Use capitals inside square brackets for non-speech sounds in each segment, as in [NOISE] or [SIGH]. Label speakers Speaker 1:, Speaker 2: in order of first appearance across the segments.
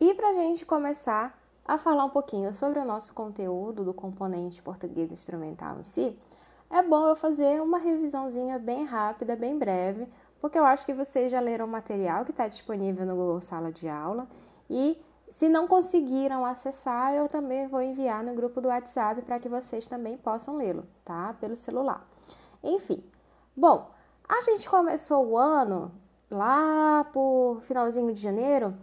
Speaker 1: E para a gente começar a falar um pouquinho sobre o nosso conteúdo do componente português instrumental em si, é bom eu fazer uma revisãozinha bem rápida, bem breve, porque eu acho que vocês já leram o material que está disponível no Google Sala de Aula e se não conseguiram acessar, eu também vou enviar no grupo do WhatsApp para que vocês também possam lê-lo, tá? Pelo celular. Enfim, bom, a gente começou o ano lá por finalzinho de janeiro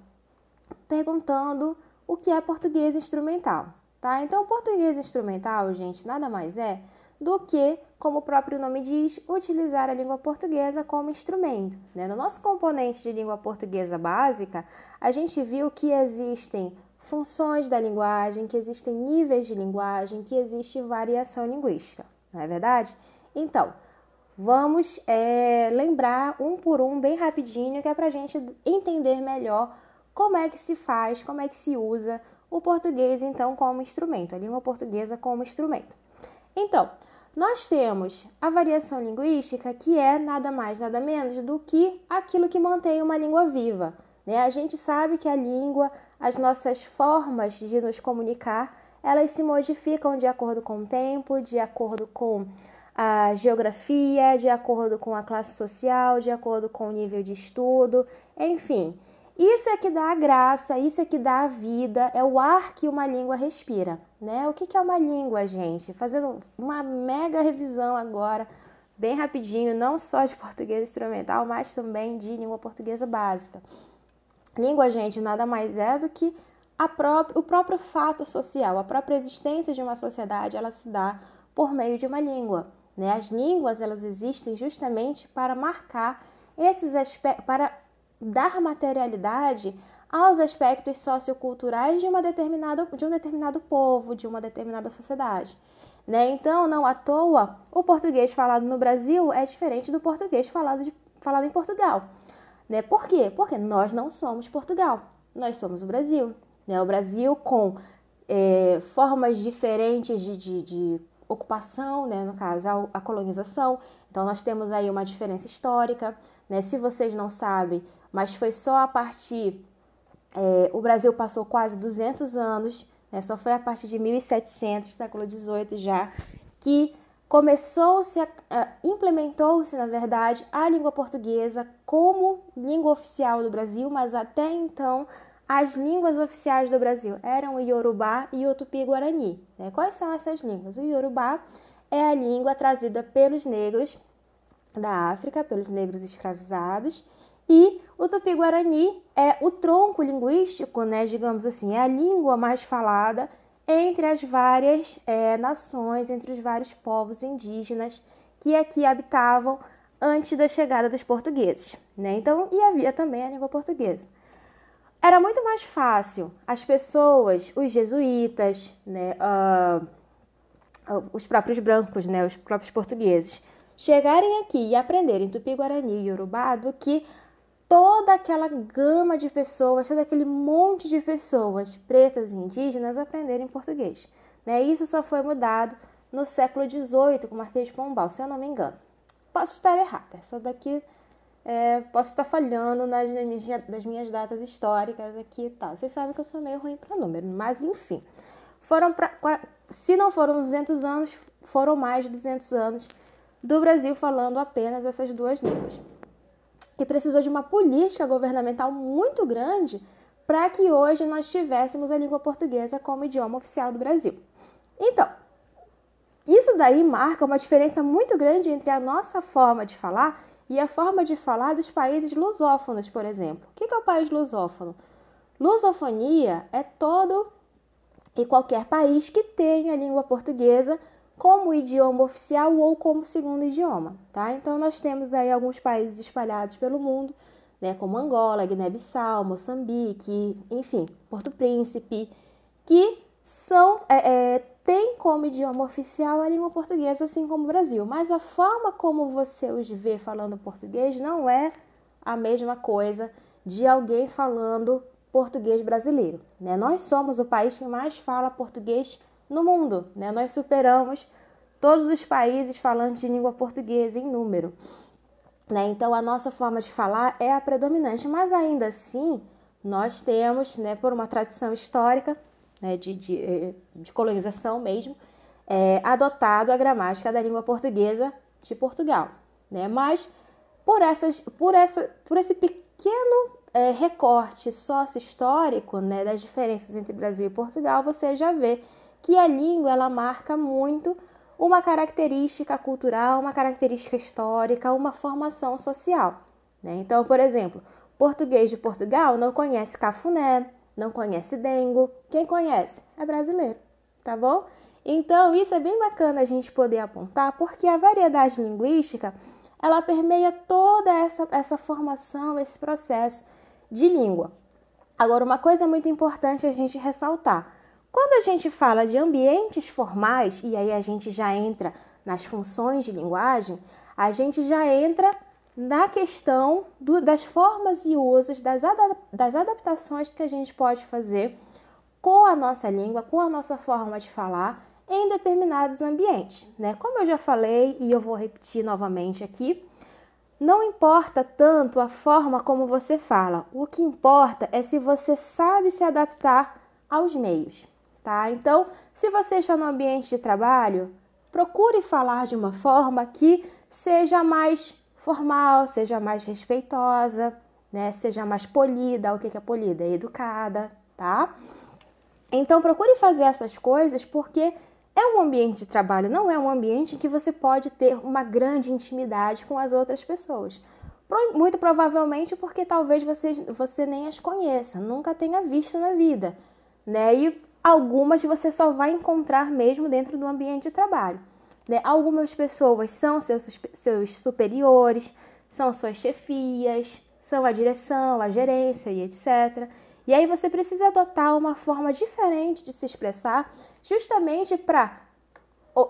Speaker 1: perguntando o que é português instrumental, tá? Então, português instrumental, gente, nada mais é do que, como o próprio nome diz, utilizar a língua portuguesa como instrumento. Né? No nosso componente de língua portuguesa básica, a gente viu que existem funções da linguagem, que existem níveis de linguagem, que existe variação linguística, não é verdade? Então, vamos é, lembrar um por um, bem rapidinho, que é para a gente entender melhor como é que se faz, como é que se usa o português, então, como instrumento, a língua portuguesa como instrumento. Então, nós temos a variação linguística, que é nada mais, nada menos do que aquilo que mantém uma língua viva. Né? A gente sabe que a língua, as nossas formas de nos comunicar, elas se modificam de acordo com o tempo, de acordo com a geografia, de acordo com a classe social, de acordo com o nível de estudo, enfim. Isso é que dá a graça, isso é que dá a vida, é o ar que uma língua respira, né? O que é uma língua, gente? Fazendo uma mega revisão agora, bem rapidinho, não só de [LAUGHS] português instrumental, mas também de língua portuguesa básica. Língua, gente, nada mais é do que própria, o próprio fato social, a própria existência de uma sociedade, ela se dá por meio de uma língua. Né? As línguas, elas existem justamente para marcar esses aspectos, para dar materialidade aos aspectos socioculturais de, uma determinada, de um determinado povo, de uma determinada sociedade. Né? Então, não à toa, o português falado no Brasil é diferente do português falado, de, falado em Portugal. Né? Por quê? Porque nós não somos Portugal, nós somos o Brasil. Né? O Brasil com é, formas diferentes de, de, de ocupação, né? no caso, a, a colonização. Então, nós temos aí uma diferença histórica. Né? Se vocês não sabem, mas foi só a partir. É, o Brasil passou quase 200 anos, né, só foi a partir de 1700, século XVIII já, que começou-se, implementou-se, na verdade, a língua portuguesa como língua oficial do Brasil, mas até então as línguas oficiais do Brasil eram o Yorubá e o Tupi-Guarani. Né? Quais são essas línguas? O Yorubá é a língua trazida pelos negros da África, pelos negros escravizados, e o tupi-guarani é o tronco linguístico, né, digamos assim, é a língua mais falada entre as várias é, nações, entre os vários povos indígenas que aqui habitavam antes da chegada dos portugueses. Né? Então, e havia também a língua portuguesa. Era muito mais fácil as pessoas, os jesuítas, né, uh, os próprios brancos, né, os próprios portugueses, chegarem aqui e aprenderem tupi-guarani e urubá do que toda aquela gama de pessoas, todo aquele monte de pessoas pretas e indígenas aprenderem português. Né? Isso só foi mudado no século XVIII com o Marquês de Pombal, se eu não me engano. Posso estar errada, essa daqui é, posso estar falhando nas, nas, minhas datas históricas aqui e tal. Vocês sabem que eu sou meio ruim para número, mas enfim. Foram pra, se não foram 200 anos, foram mais de 200 anos do Brasil falando apenas essas duas línguas que precisou de uma política governamental muito grande para que hoje nós tivéssemos a língua portuguesa como idioma oficial do Brasil. Então, isso daí marca uma diferença muito grande entre a nossa forma de falar e a forma de falar dos países lusófonos, por exemplo. O que é o país lusófono? Lusofonia é todo e qualquer país que tenha a língua portuguesa como idioma oficial ou como segundo idioma, tá? Então nós temos aí alguns países espalhados pelo mundo, né, como Angola, Guiné-Bissau, Moçambique, enfim, Porto Príncipe, que são é, é, tem como idioma oficial a língua portuguesa, assim como o Brasil. Mas a forma como você os vê falando português não é a mesma coisa de alguém falando português brasileiro. Né? Nós somos o país que mais fala português no mundo. Né? Nós superamos todos os países falantes de língua portuguesa em número. Né? Então, a nossa forma de falar é a predominante, mas ainda assim, nós temos, né, por uma tradição histórica, né, de, de, eh, de colonização mesmo, é, adotado a gramática da língua portuguesa de Portugal. Né? Mas por, essas, por, essa, por esse pequeno é, recorte sócio-histórico né, das diferenças entre Brasil e Portugal, você já vê que a língua ela marca muito uma característica cultural, uma característica histórica, uma formação social. Né? Então, por exemplo, português de Portugal não conhece cafuné, não conhece dengo. Quem conhece? É brasileiro, tá bom? Então, isso é bem bacana a gente poder apontar, porque a variedade linguística, ela permeia toda essa, essa formação, esse processo de língua. Agora, uma coisa muito importante a gente ressaltar. Quando a gente fala de ambientes formais, e aí a gente já entra nas funções de linguagem, a gente já entra na questão do, das formas e usos, das, das adaptações que a gente pode fazer com a nossa língua, com a nossa forma de falar em determinados ambientes, né? Como eu já falei e eu vou repetir novamente aqui, não importa tanto a forma como você fala, o que importa é se você sabe se adaptar aos meios, tá? Então, se você está no ambiente de trabalho, procure falar de uma forma que seja mais formal, seja mais respeitosa, né? Seja mais polida. O que é polida? É educada, tá? Então procure fazer essas coisas porque é um ambiente de trabalho, não é um ambiente em que você pode ter uma grande intimidade com as outras pessoas. Muito provavelmente porque talvez você, você nem as conheça, nunca tenha visto na vida, né? E algumas você só vai encontrar mesmo dentro do ambiente de trabalho. Né? Algumas pessoas são seus, seus superiores, são suas chefias, são a direção, a gerência e etc. E aí você precisa adotar uma forma diferente de se expressar, justamente para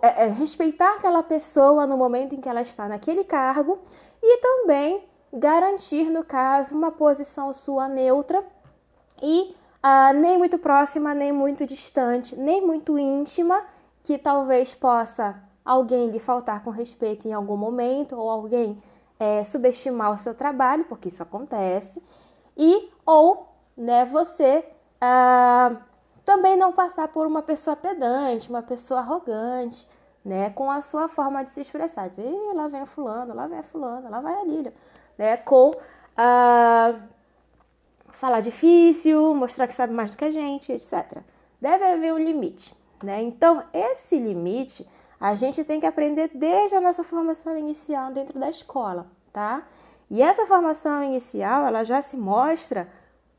Speaker 1: é, é, respeitar aquela pessoa no momento em que ela está naquele cargo e também garantir, no caso, uma posição sua neutra e ah, nem muito próxima, nem muito distante, nem muito íntima, que talvez possa alguém lhe faltar com respeito em algum momento ou alguém é, subestimar o seu trabalho, porque isso acontece, e ou né, você ah, também não passar por uma pessoa pedante, uma pessoa arrogante, né, com a sua forma de se expressar. Dizer, lá vem a fulano, lá vem a fulano, lá vai a Lília, né, com ah, falar difícil, mostrar que sabe mais do que a gente, etc. Deve haver um limite, né? Então, esse limite a gente tem que aprender desde a nossa formação inicial dentro da escola, tá? E essa formação inicial, ela já se mostra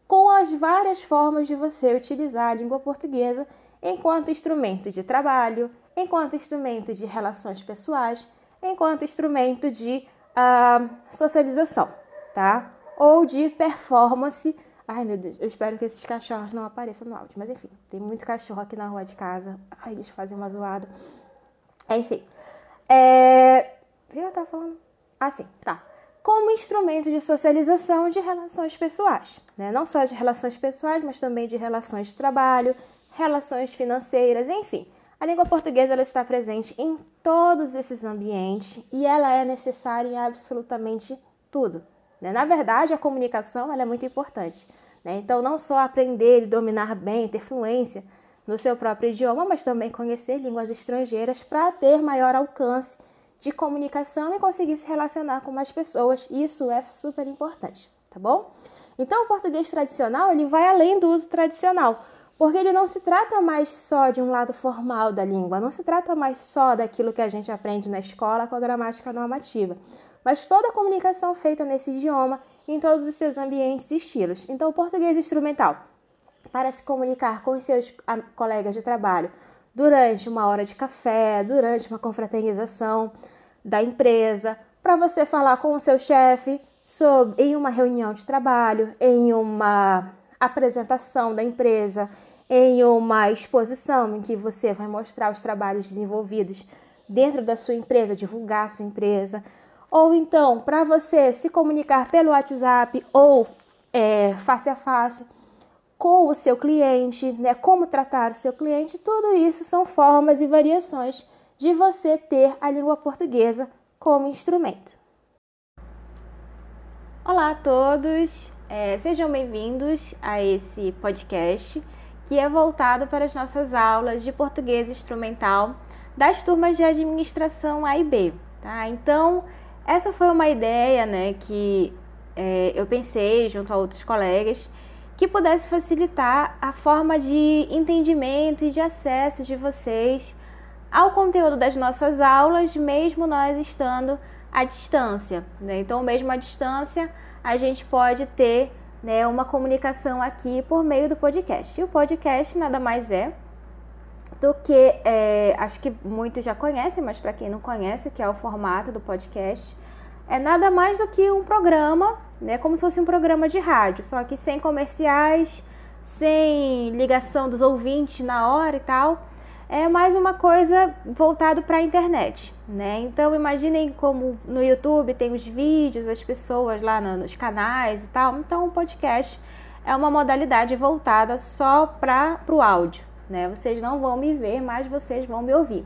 Speaker 1: com as várias formas de você utilizar a língua portuguesa enquanto instrumento de trabalho, enquanto instrumento de relações pessoais, enquanto instrumento de uh, socialização, tá? Ou de performance. Ai meu Deus, eu espero que esses cachorros não apareçam no áudio, mas enfim, tem muito cachorro aqui na rua de casa. Ai, eles fazem uma zoada. Enfim. É... O que eu tava falando? Ah, sim, tá como instrumento de socialização de relações pessoais, né? não só de relações pessoais, mas também de relações de trabalho, relações financeiras, enfim. A língua portuguesa ela está presente em todos esses ambientes e ela é necessária em absolutamente tudo. Né? Na verdade, a comunicação é muito importante. Né? Então, não só aprender e dominar bem, ter fluência no seu próprio idioma, mas também conhecer línguas estrangeiras para ter maior alcance de comunicação e conseguir se relacionar com mais pessoas. Isso é super importante, tá bom? Então, o português tradicional ele vai além do uso tradicional, porque ele não se trata mais só de um lado formal da língua, não se trata mais só daquilo que a gente aprende na escola com a gramática normativa, mas toda a comunicação feita nesse idioma em todos os seus ambientes e estilos. Então, o português instrumental para se comunicar com os seus colegas de trabalho, durante uma hora de café, durante uma confraternização da empresa, para você falar com o seu chefe sobre em uma reunião de trabalho, em uma apresentação da empresa, em uma exposição em que você vai mostrar os trabalhos desenvolvidos dentro da sua empresa, divulgar a sua empresa, ou então para você se comunicar pelo WhatsApp ou é, face a face com o seu cliente, né? Como tratar o seu cliente, tudo isso são formas e variações de você ter a língua portuguesa como instrumento. Olá a todos! é, sejam bem-vindos a esse podcast que é voltado para as nossas aulas de português instrumental das turmas de administração A e B. Tá? Então, essa foi uma ideia né, que é, eu pensei junto a outros colegas que pudesse facilitar a forma de entendimento e de acesso de vocês ao conteúdo das nossas aulas, mesmo nós estando à distância. Né? Então, mesmo à distância, a gente pode ter né, uma comunicação aqui por meio do podcast. E o podcast nada mais é do que, é, acho que muitos já conhecem, mas para quem não conhece, o que é o formato do podcast, é nada mais do que um programa né? Como se fosse um programa de rádio, só que sem comerciais, sem ligação dos ouvintes na hora e tal. É mais uma coisa voltado para a internet, né? Então imaginem como no YouTube tem os vídeos, as pessoas lá nos canais e tal. Então o podcast é uma modalidade voltada só para o áudio, né? Vocês não vão me ver, mas vocês vão me ouvir.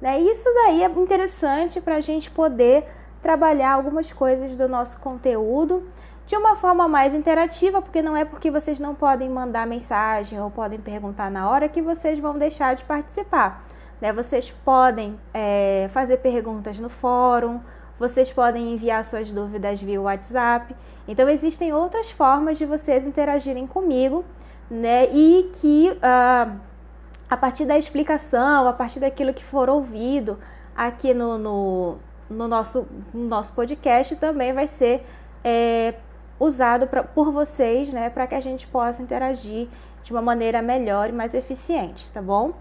Speaker 1: Né? Isso daí é interessante para a gente poder trabalhar algumas coisas do nosso conteúdo de uma forma mais interativa, porque não é porque vocês não podem mandar mensagem ou podem perguntar na hora que vocês vão deixar de participar. Né? Vocês podem é, fazer perguntas no fórum, vocês podem enviar suas dúvidas via WhatsApp. Então existem outras formas de vocês interagirem comigo, né? E que uh, a partir da explicação, a partir daquilo que for ouvido aqui no, no no nosso, no nosso podcast também vai ser é, usado pra, por vocês, né, para que a gente possa interagir de uma maneira melhor e mais eficiente, tá bom?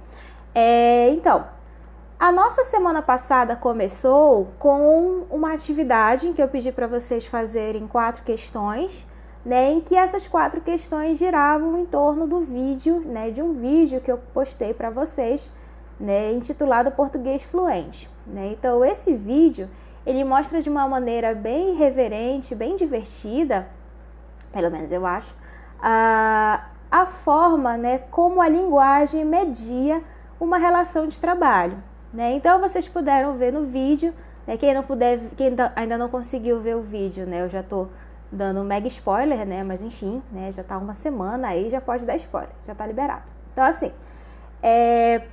Speaker 1: É, então, a nossa semana passada começou com uma atividade em que eu pedi para vocês fazerem quatro questões, né, em que essas quatro questões giravam em torno do vídeo, né, de um vídeo que eu postei para vocês, né, intitulado Português Fluente. Né? Então esse vídeo ele mostra de uma maneira bem reverente, bem divertida, pelo menos eu acho, a, a forma, né, como a linguagem media uma relação de trabalho. Né? Então vocês puderam ver no vídeo, né? quem não puder, quem ainda não conseguiu ver o vídeo, né, eu já estou dando um mega spoiler, né, mas enfim, né, já está uma semana aí, já pode dar spoiler, já está liberado. Então assim, é,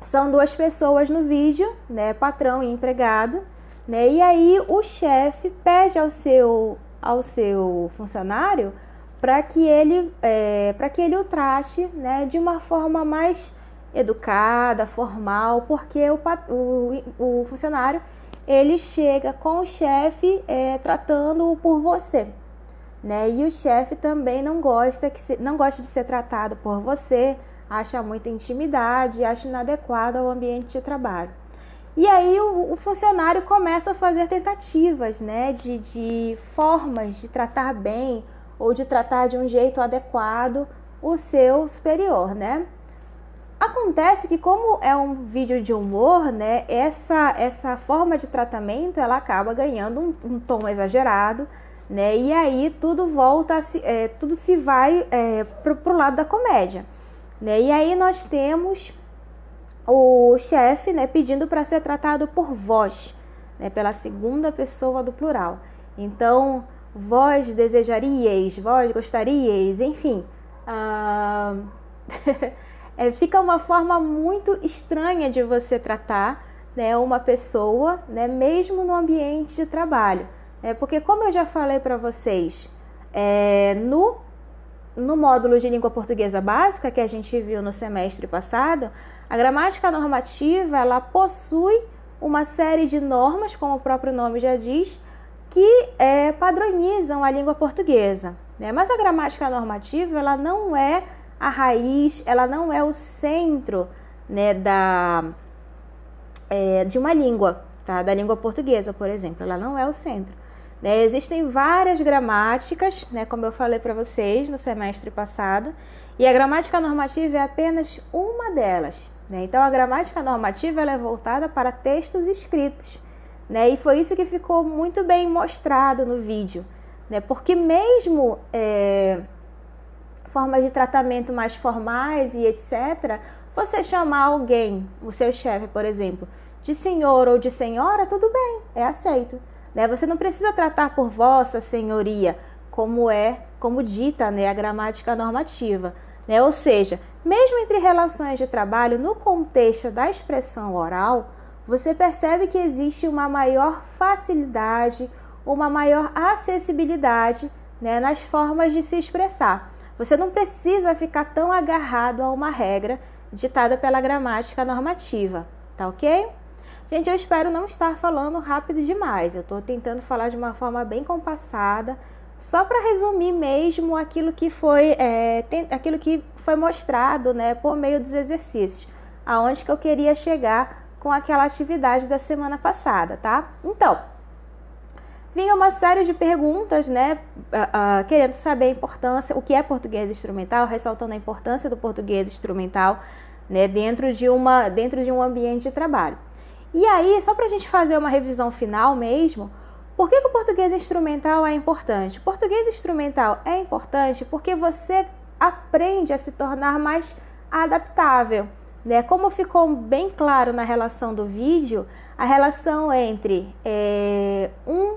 Speaker 1: são duas pessoas no vídeo, né, patrão e empregado, né? E aí o chefe pede ao seu ao seu funcionário para que ele é, para que ele o trate, né, de uma forma mais educada, formal, porque o, o, o funcionário ele chega com o chefe é, tratando-o por você, né? E o chefe também não gosta que se, não gosta de ser tratado por você, acha muita intimidade, acha inadequado ao ambiente de trabalho. E aí o, o funcionário começa a fazer tentativas, né, de, de formas de tratar bem ou de tratar de um jeito adequado o seu superior, né? Acontece que como é um vídeo de humor, né, essa, essa forma de tratamento ela acaba ganhando um, um tom exagerado, né, e aí tudo volta, se, é, tudo se vai é, para o lado da comédia. Né? E aí nós temos o chefe né, pedindo para ser tratado por vós, né, pela segunda pessoa do plural. Então, vós desejaríeis, vós gostaríeis, enfim. Uh... [LAUGHS] é, fica uma forma muito estranha de você tratar né, uma pessoa, né, mesmo no ambiente de trabalho. É, porque, como eu já falei para vocês, é, no no módulo de língua portuguesa básica que a gente viu no semestre passado, a gramática normativa ela possui uma série de normas, como o próprio nome já diz, que é, padronizam a língua portuguesa. Né? Mas a gramática normativa ela não é a raiz, ela não é o centro né, da, é, de uma língua, tá? da língua portuguesa, por exemplo. Ela não é o centro. Né? Existem várias gramáticas, né, como eu falei para vocês no semestre passado, e a gramática normativa é apenas uma delas. Né? Então, a gramática normativa é voltada para textos escritos, né? e foi isso que ficou muito bem mostrado no vídeo, né? porque mesmo é, formas de tratamento mais formais e etc., você chamar alguém, o seu chefe, por exemplo, de senhor ou de senhora, tudo bem, é aceito. Né? Você não precisa tratar por vossa senhoria, como é, como dita né, a gramática normativa. Né? Ou seja, mesmo entre relações de trabalho, no contexto da expressão oral, você percebe que existe uma maior facilidade, uma maior acessibilidade né, nas formas de se expressar. Você não precisa ficar tão agarrado a uma regra ditada pela gramática normativa, tá ok? Gente, eu espero não estar falando rápido demais. Eu estou tentando falar de uma forma bem compassada, só para resumir mesmo aquilo que foi, é, tem, aquilo que foi mostrado, né, por meio dos exercícios, aonde que eu queria chegar com aquela atividade da semana passada, tá? Então, vinha uma série de perguntas, né, uh, uh, querendo saber a importância, o que é português instrumental, ressaltando a importância do português instrumental, né, dentro de uma, dentro de um ambiente de trabalho. E aí, só para a gente fazer uma revisão final mesmo, por que, que o português instrumental é importante? Português instrumental é importante porque você aprende a se tornar mais adaptável. Né? Como ficou bem claro na relação do vídeo, a relação entre é, um,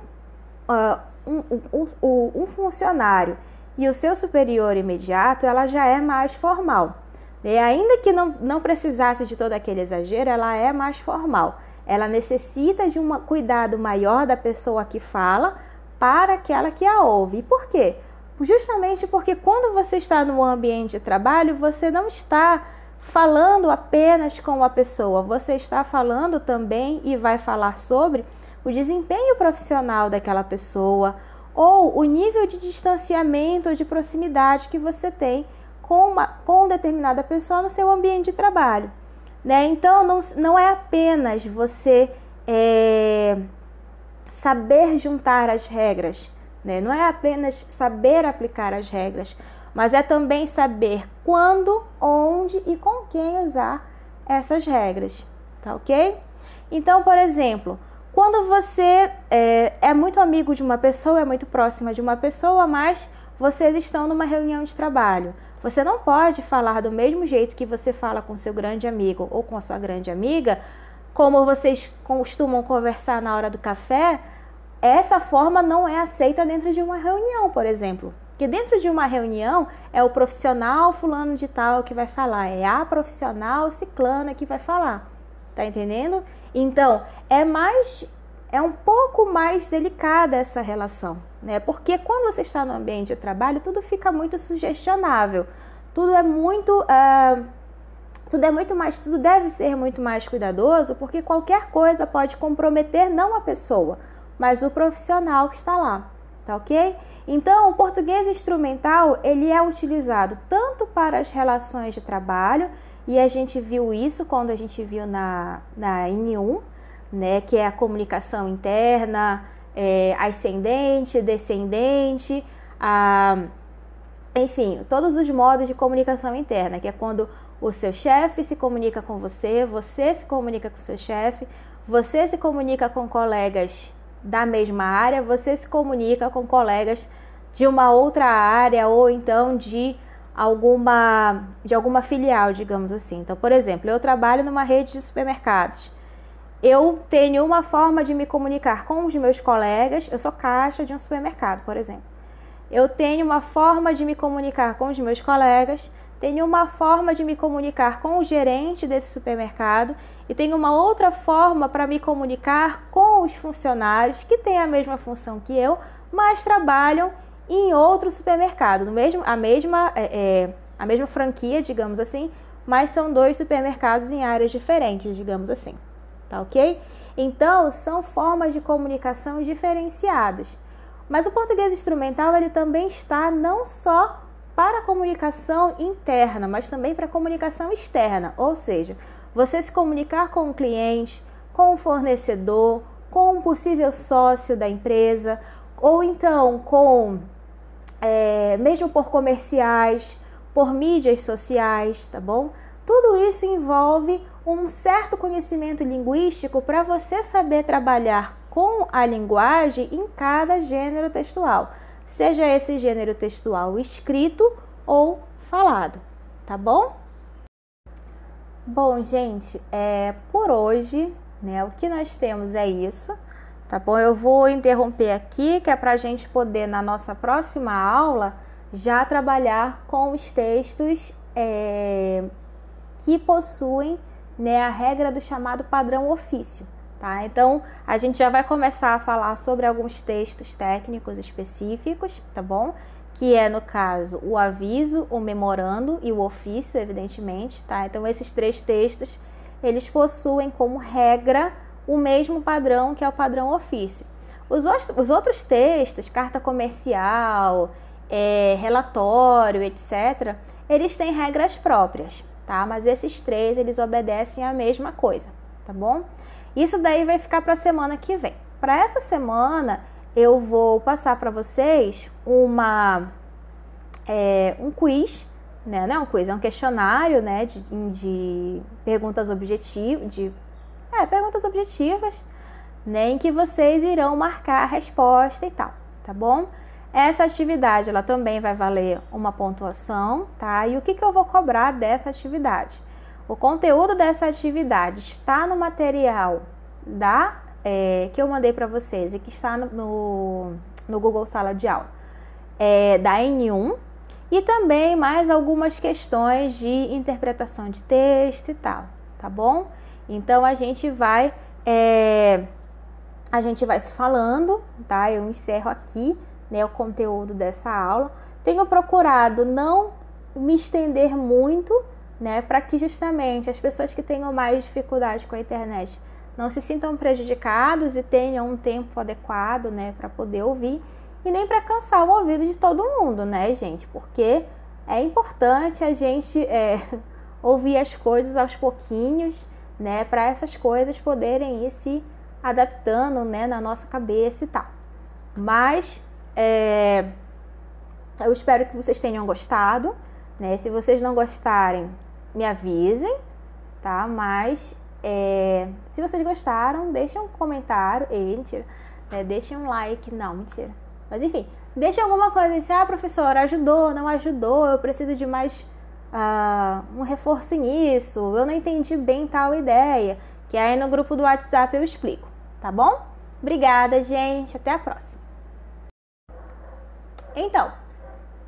Speaker 1: uh, um, um, um, funcionário e o seu superior imediato, ela já é mais formal. E ainda que não, não precisasse de todo aquele exagero, ela é mais formal. Ela necessita de um cuidado maior da pessoa que fala para aquela que a ouve. E por quê? Justamente porque quando você está no ambiente de trabalho, você não está falando apenas com a pessoa, você está falando também e vai falar sobre o desempenho profissional daquela pessoa ou o nível de distanciamento ou de proximidade que você tem com, uma, com determinada pessoa no seu ambiente de trabalho. Né? Então, não, não é apenas você é, saber juntar as regras, né? não é apenas saber aplicar as regras, mas é também saber quando, onde e com quem usar essas regras, tá ok? Então, por exemplo, quando você é, é muito amigo de uma pessoa, é muito próxima de uma pessoa, mas vocês estão numa reunião de trabalho. Você não pode falar do mesmo jeito que você fala com seu grande amigo ou com a sua grande amiga, como vocês costumam conversar na hora do café. Essa forma não é aceita dentro de uma reunião, por exemplo. Porque dentro de uma reunião é o profissional fulano de tal que vai falar, é a profissional ciclana que vai falar. Tá entendendo? Então, é mais é um pouco mais delicada essa relação, né? Porque quando você está no ambiente de trabalho, tudo fica muito sugestionável, tudo é muito, uh, tudo é muito mais, tudo deve ser muito mais cuidadoso, porque qualquer coisa pode comprometer não a pessoa, mas o profissional que está lá, tá ok? Então, o português instrumental ele é utilizado tanto para as relações de trabalho e a gente viu isso quando a gente viu na na N1 né, que é a comunicação interna, é, ascendente, descendente, a, enfim, todos os modos de comunicação interna, que é quando o seu chefe se comunica com você, você se comunica com seu chefe, você se comunica com colegas da mesma área, você se comunica com colegas de uma outra área ou então de alguma de alguma filial, digamos assim. Então, por exemplo, eu trabalho numa rede de supermercados eu tenho uma forma de me comunicar com os meus colegas. Eu sou caixa de um supermercado, por exemplo. Eu tenho uma forma de me comunicar com os meus colegas, tenho uma forma de me comunicar com o gerente desse supermercado e tenho uma outra forma para me comunicar com os funcionários que têm a mesma função que eu, mas trabalham em outro supermercado, no mesmo, a, mesma, é, é, a mesma franquia, digamos assim, mas são dois supermercados em áreas diferentes, digamos assim tá ok? Então, são formas de comunicação diferenciadas. Mas o português instrumental ele também está não só para a comunicação interna, mas também para a comunicação externa, ou seja, você se comunicar com o cliente, com o fornecedor, com um possível sócio da empresa, ou então com, é, mesmo por comerciais, por mídias sociais, tá bom? Tudo isso envolve um certo conhecimento linguístico para você saber trabalhar com a linguagem em cada gênero textual, seja esse gênero textual escrito ou falado, tá bom? Bom, gente, é, por hoje, né, o que nós temos é isso. tá bom? Eu vou interromper aqui, que é para a gente poder, na nossa próxima aula, já trabalhar com os textos é, que possuem né, a regra do chamado padrão ofício. Tá? Então, a gente já vai começar a falar sobre alguns textos técnicos específicos, tá bom? Que é, no caso, o aviso, o memorando e o ofício, evidentemente, tá? Então, esses três textos, eles possuem como regra o mesmo padrão que é o padrão ofício. Os, os outros textos, carta comercial, é, relatório, etc., eles têm regras próprias, tá? Mas esses três, eles obedecem a mesma coisa, tá bom? Isso daí vai ficar para a semana que vem. Para essa semana, eu vou passar para vocês uma é, um quiz, né? Não é um quiz, é um questionário, né? De, de perguntas objetivas, de é, perguntas objetivas, né? Que vocês irão marcar a resposta e tal, tá bom? Essa atividade, ela também vai valer uma pontuação, tá? E o que, que eu vou cobrar dessa atividade? O conteúdo dessa atividade está no material da é, que eu mandei para vocês e que está no, no Google Sala de Aula é, da N1 e também mais algumas questões de interpretação de texto e tal, tá bom? Então a gente vai é, a gente vai se falando, tá? Eu encerro aqui né, o conteúdo dessa aula. Tenho procurado não me estender muito né? Para que justamente as pessoas que tenham mais dificuldade com a internet não se sintam prejudicados e tenham um tempo adequado, né, para poder ouvir e nem para cansar o ouvido de todo mundo, né, gente? Porque é importante a gente é, [LAUGHS] ouvir as coisas aos pouquinhos, né, para essas coisas poderem ir se adaptando, né, na nossa cabeça e tal. Mas é, eu espero que vocês tenham gostado, né? Se vocês não gostarem, me avisem, tá? Mas é, se vocês gostaram, deixem um comentário. Ei, mentira. É, deixem um like. Não, mentira. Mas enfim, deixem alguma coisa assim. Ah, professora, ajudou, não ajudou, eu preciso de mais uh, um reforço nisso. Eu não entendi bem tal ideia. Que aí no grupo do WhatsApp eu explico, tá bom? Obrigada, gente. Até a próxima. Então,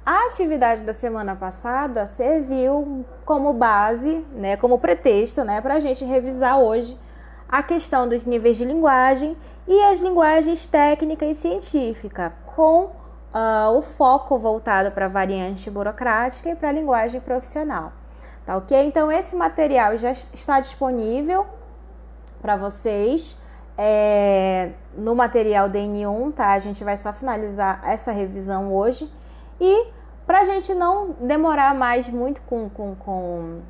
Speaker 1: a atividade da semana passada serviu como base, né, como pretexto, né, para a gente revisar hoje a questão dos níveis de linguagem e as linguagens técnica e científica, com uh, o foco voltado para a variante burocrática e para a linguagem profissional. Tá ok? Então, esse material já está disponível para vocês é, no material DN1, tá? A gente vai só finalizar essa revisão hoje. E para a gente não demorar mais muito com, com, com,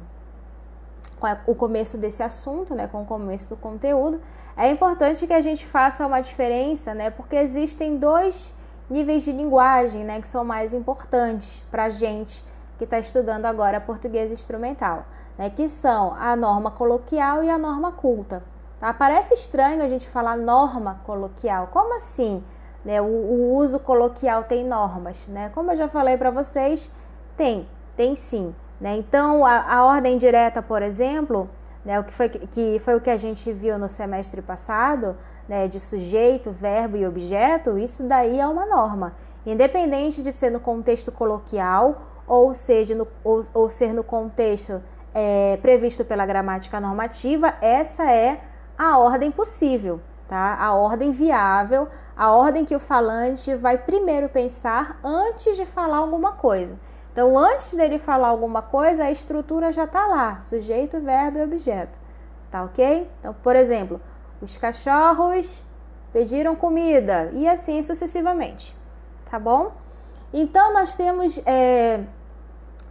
Speaker 1: com o começo desse assunto, né, com o começo do conteúdo, é importante que a gente faça uma diferença, né, porque existem dois níveis de linguagem né, que são mais importantes para a gente que está estudando agora português instrumental, né, que são a norma coloquial e a norma culta. Tá? Parece estranho a gente falar norma coloquial. Como assim? Né? O, o, uso coloquial tem normas, né? Como eu já falei para vocês, tem, tem sim. Né? Então, a, a ordem direta, por exemplo, né, o que foi, que foi o que a gente viu no semestre passado, né, de sujeito, verbo e objeto, isso daí é uma norma. Independente de ser no contexto coloquial ou, seja no, ou, ou ser no contexto é, previsto pela gramática normativa, essa é a ordem possível, tá? A ordem viável, a ordem que o falante vai primeiro pensar antes de falar alguma coisa. Então, antes dele falar alguma coisa, a estrutura já está lá: sujeito, verbo e objeto. Tá ok? Então, por exemplo, os cachorros pediram comida e assim sucessivamente. Tá bom? Então, nós temos é,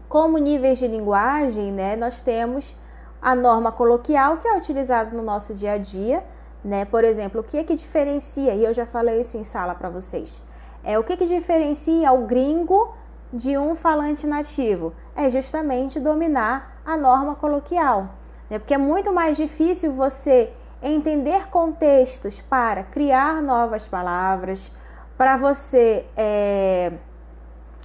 Speaker 1: como níveis de linguagem, né? Nós temos a norma coloquial, que é utilizada no nosso dia a dia né? Por exemplo, o que é que diferencia, e eu já falei isso em sala para vocês, é o que, que diferencia o gringo de um falante nativo? É justamente dominar a norma coloquial, né? Porque é muito mais difícil você entender contextos para criar novas palavras, para você é,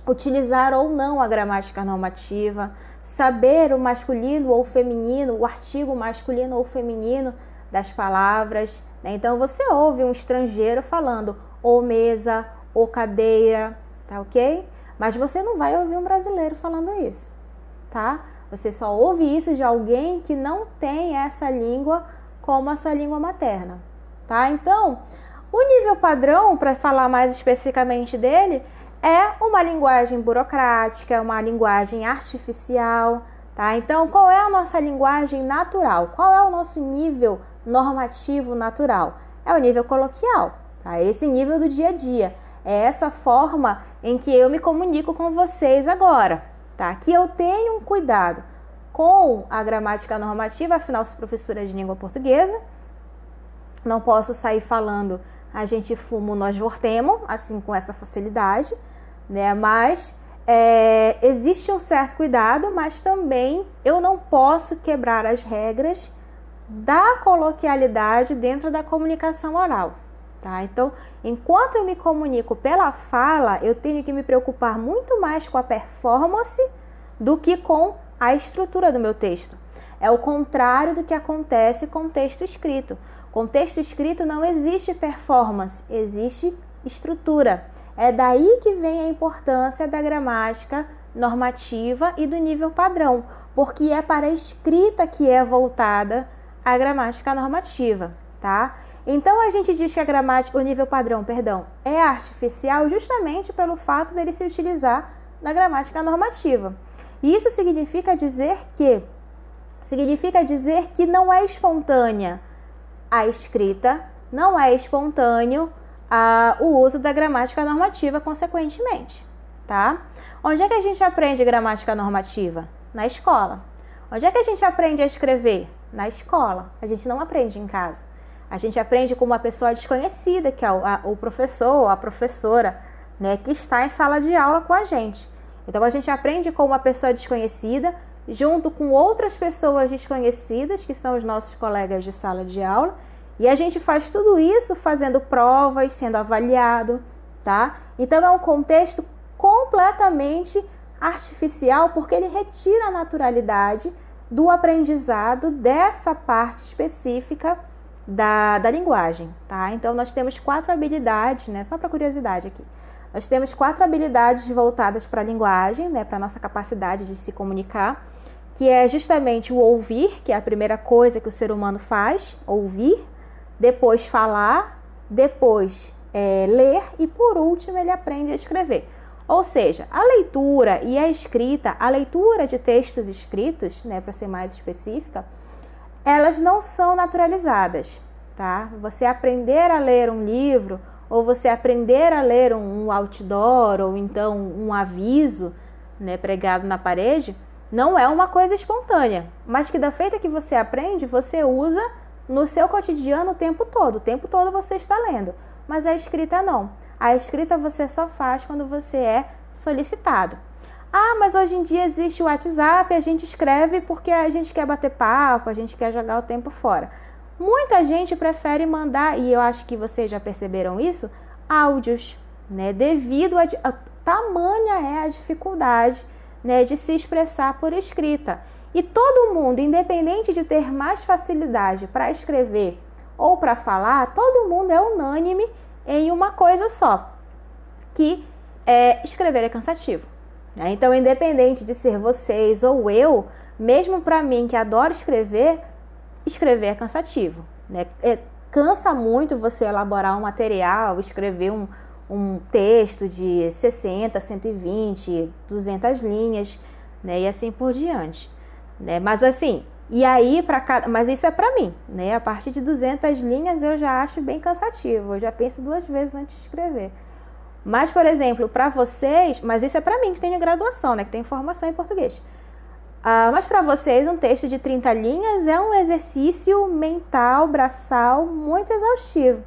Speaker 1: utilizar ou não a gramática normativa, saber o masculino ou feminino, o artigo masculino ou feminino das palavras. Né? Então você ouve um estrangeiro falando ou mesa, ou cadeira, tá ok? Mas você não vai ouvir um brasileiro falando isso, tá? Você só ouve isso de alguém que não tem essa língua como a sua língua materna, tá? Então, o nível padrão, para falar mais especificamente dele, é uma linguagem burocrática, uma linguagem artificial, tá? Então, qual é a nossa linguagem natural? Qual é o nosso nível normativo natural? É o nível coloquial, tá? Esse nível do dia a dia. É essa forma em que eu me comunico com vocês agora, tá? Que eu tenho um cuidado com a gramática normativa, afinal sou professora de língua portuguesa. Não posso sair falando a gente fumo, nós vortemos, assim com essa facilidade, né? Mas é, existe um certo cuidado, mas também eu não posso quebrar as regras da coloquialidade dentro da comunicação oral. Tá? Então, enquanto eu me comunico pela fala, eu tenho que me preocupar muito mais com a performance do que com a estrutura do meu texto. É o contrário do que acontece com texto escrito. Com texto escrito não existe performance, existe estrutura. É daí que vem a importância da gramática normativa e do nível padrão, porque é para a escrita que é voltada a gramática normativa, tá? Então a gente diz que a gramática, o nível padrão, perdão, é artificial justamente pelo fato dele se utilizar na gramática normativa. Isso significa dizer que significa dizer que não é espontânea a escrita, não é espontâneo a, o uso da gramática normativa, consequentemente, tá? Onde é que a gente aprende gramática normativa? Na escola. Onde é que a gente aprende a escrever? Na escola. A gente não aprende em casa. A gente aprende com uma pessoa desconhecida, que é o, a, o professor ou a professora, né, que está em sala de aula com a gente. Então a gente aprende com uma pessoa desconhecida, junto com outras pessoas desconhecidas, que são os nossos colegas de sala de aula, e a gente faz tudo isso fazendo provas, sendo avaliado, tá? Então é um contexto completamente artificial, porque ele retira a naturalidade do aprendizado dessa parte específica da, da linguagem, tá? Então nós temos quatro habilidades, né? Só para curiosidade aqui. Nós temos quatro habilidades voltadas para a linguagem, né? Para nossa capacidade de se comunicar, que é justamente o ouvir, que é a primeira coisa que o ser humano faz, ouvir, depois falar, depois é, ler e por último ele aprende a escrever. Ou seja, a leitura e a escrita, a leitura de textos escritos, né, para ser mais específica, elas não são naturalizadas, tá? Você aprender a ler um livro ou você aprender a ler um outdoor ou então um aviso, né, pregado na parede, não é uma coisa espontânea, mas que da feita que você aprende, você usa no seu cotidiano o tempo todo. O tempo todo você está lendo, mas a escrita não. A escrita você só faz quando você é solicitado. Ah, mas hoje em dia existe o WhatsApp, a gente escreve porque a gente quer bater papo, a gente quer jogar o tempo fora. Muita gente prefere mandar, e eu acho que vocês já perceberam isso, áudios, né? Devido a, a tamanha é a dificuldade, né, de se expressar por escrita. E todo mundo, independente de ter mais facilidade para escrever ou para falar, todo mundo é unânime em uma coisa só, que é, escrever é cansativo. Né? Então, independente de ser vocês ou eu, mesmo para mim que adoro escrever, escrever é cansativo. Né? É, cansa muito você elaborar um material, escrever um, um texto de 60, 120, 200 linhas, né? E assim por diante, né? Mas assim, e aí para cada, mas isso é para mim, né? A partir de 200 linhas eu já acho bem cansativo, eu já penso duas vezes antes de escrever. Mas, por exemplo, para vocês, mas isso é para mim que tenho graduação, né, que tem formação em português. Uh, mas para vocês, um texto de 30 linhas é um exercício mental, braçal, muito exaustivo,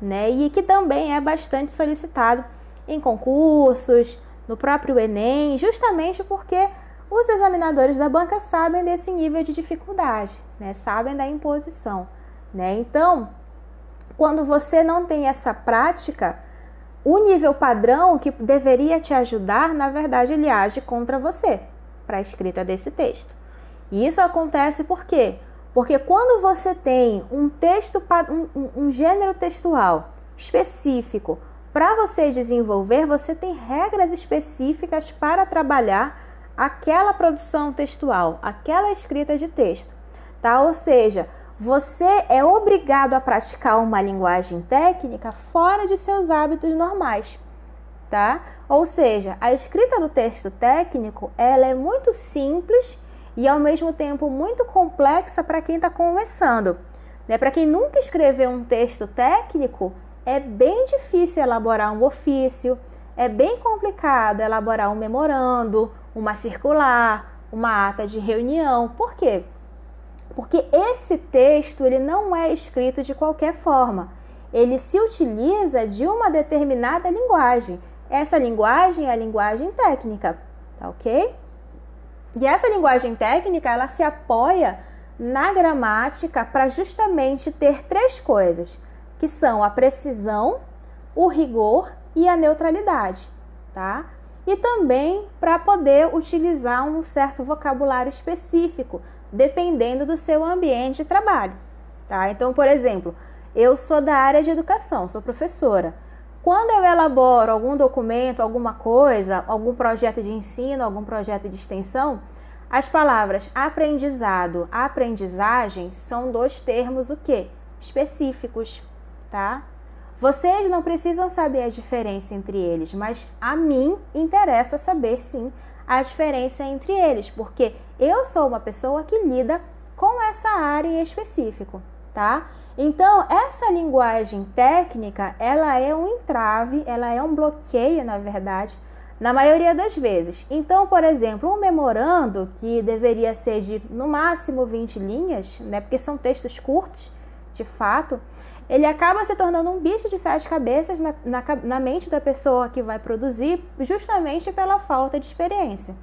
Speaker 1: né? E que também é bastante solicitado em concursos, no próprio Enem, justamente porque os examinadores da banca sabem desse nível de dificuldade, né? Sabem da imposição, né? Então, quando você não tem essa prática, o nível padrão que deveria te ajudar, na verdade, ele age contra você para a escrita desse texto. E isso acontece por quê? Porque quando você tem um texto, um, um gênero textual específico para você desenvolver, você tem regras específicas para trabalhar aquela produção textual, aquela escrita de texto, tá? Ou seja, você é obrigado a praticar uma linguagem técnica fora de seus hábitos normais, tá? Ou seja, a escrita do texto técnico, ela é muito simples e ao mesmo tempo muito complexa para quem está começando. Né? Para quem nunca escreveu um texto técnico, é bem difícil elaborar um ofício, é bem complicado elaborar um memorando, uma circular, uma ata de reunião. Por quê? Porque esse texto ele não é escrito de qualquer forma. Ele se utiliza de uma determinada linguagem. Essa linguagem é a linguagem técnica, tá ok? E essa linguagem técnica ela se apoia na gramática para justamente ter três coisas que são a precisão, o rigor e a neutralidade, tá? E também para poder utilizar um certo vocabulário específico, dependendo do seu ambiente de trabalho, tá? Então, por exemplo, eu sou da área de educação, sou professora. Quando eu elaboro algum documento, alguma coisa, algum projeto de ensino, algum projeto de extensão, as palavras aprendizado, aprendizagem são dois termos o quê? Específicos tá? Vocês não precisam saber a diferença entre eles, mas a mim interessa saber sim a diferença entre eles, porque eu sou uma pessoa que lida com essa área em específico, tá? Então, essa linguagem técnica, ela é um entrave, ela é um bloqueio, na verdade, na maioria das vezes. Então, por exemplo, um memorando que deveria ser de no máximo 20 linhas, né, porque são textos curtos, de fato, ele acaba se tornando um bicho de sete cabeças na, na, na mente da pessoa que vai produzir, justamente pela falta de experiência.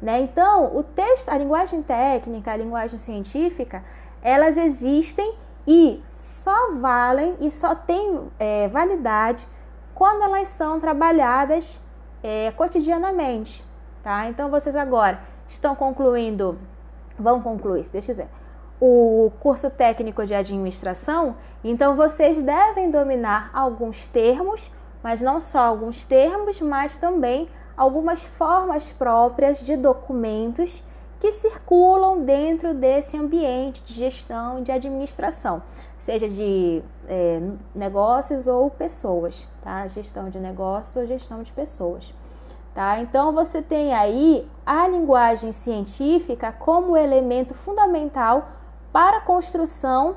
Speaker 1: Né? Então, o texto, a linguagem técnica, a linguagem científica, elas existem e só valem e só têm é, validade quando elas são trabalhadas é, cotidianamente. Tá? Então, vocês agora estão concluindo, vão concluir, se Deus quiser, o curso técnico de administração, então vocês devem dominar alguns termos, mas não só alguns termos, mas também algumas formas próprias de documentos que circulam dentro desse ambiente de gestão de administração, seja de é, negócios ou pessoas, tá? Gestão de negócios ou gestão de pessoas. Tá? Então você tem aí a linguagem científica como elemento fundamental para a construção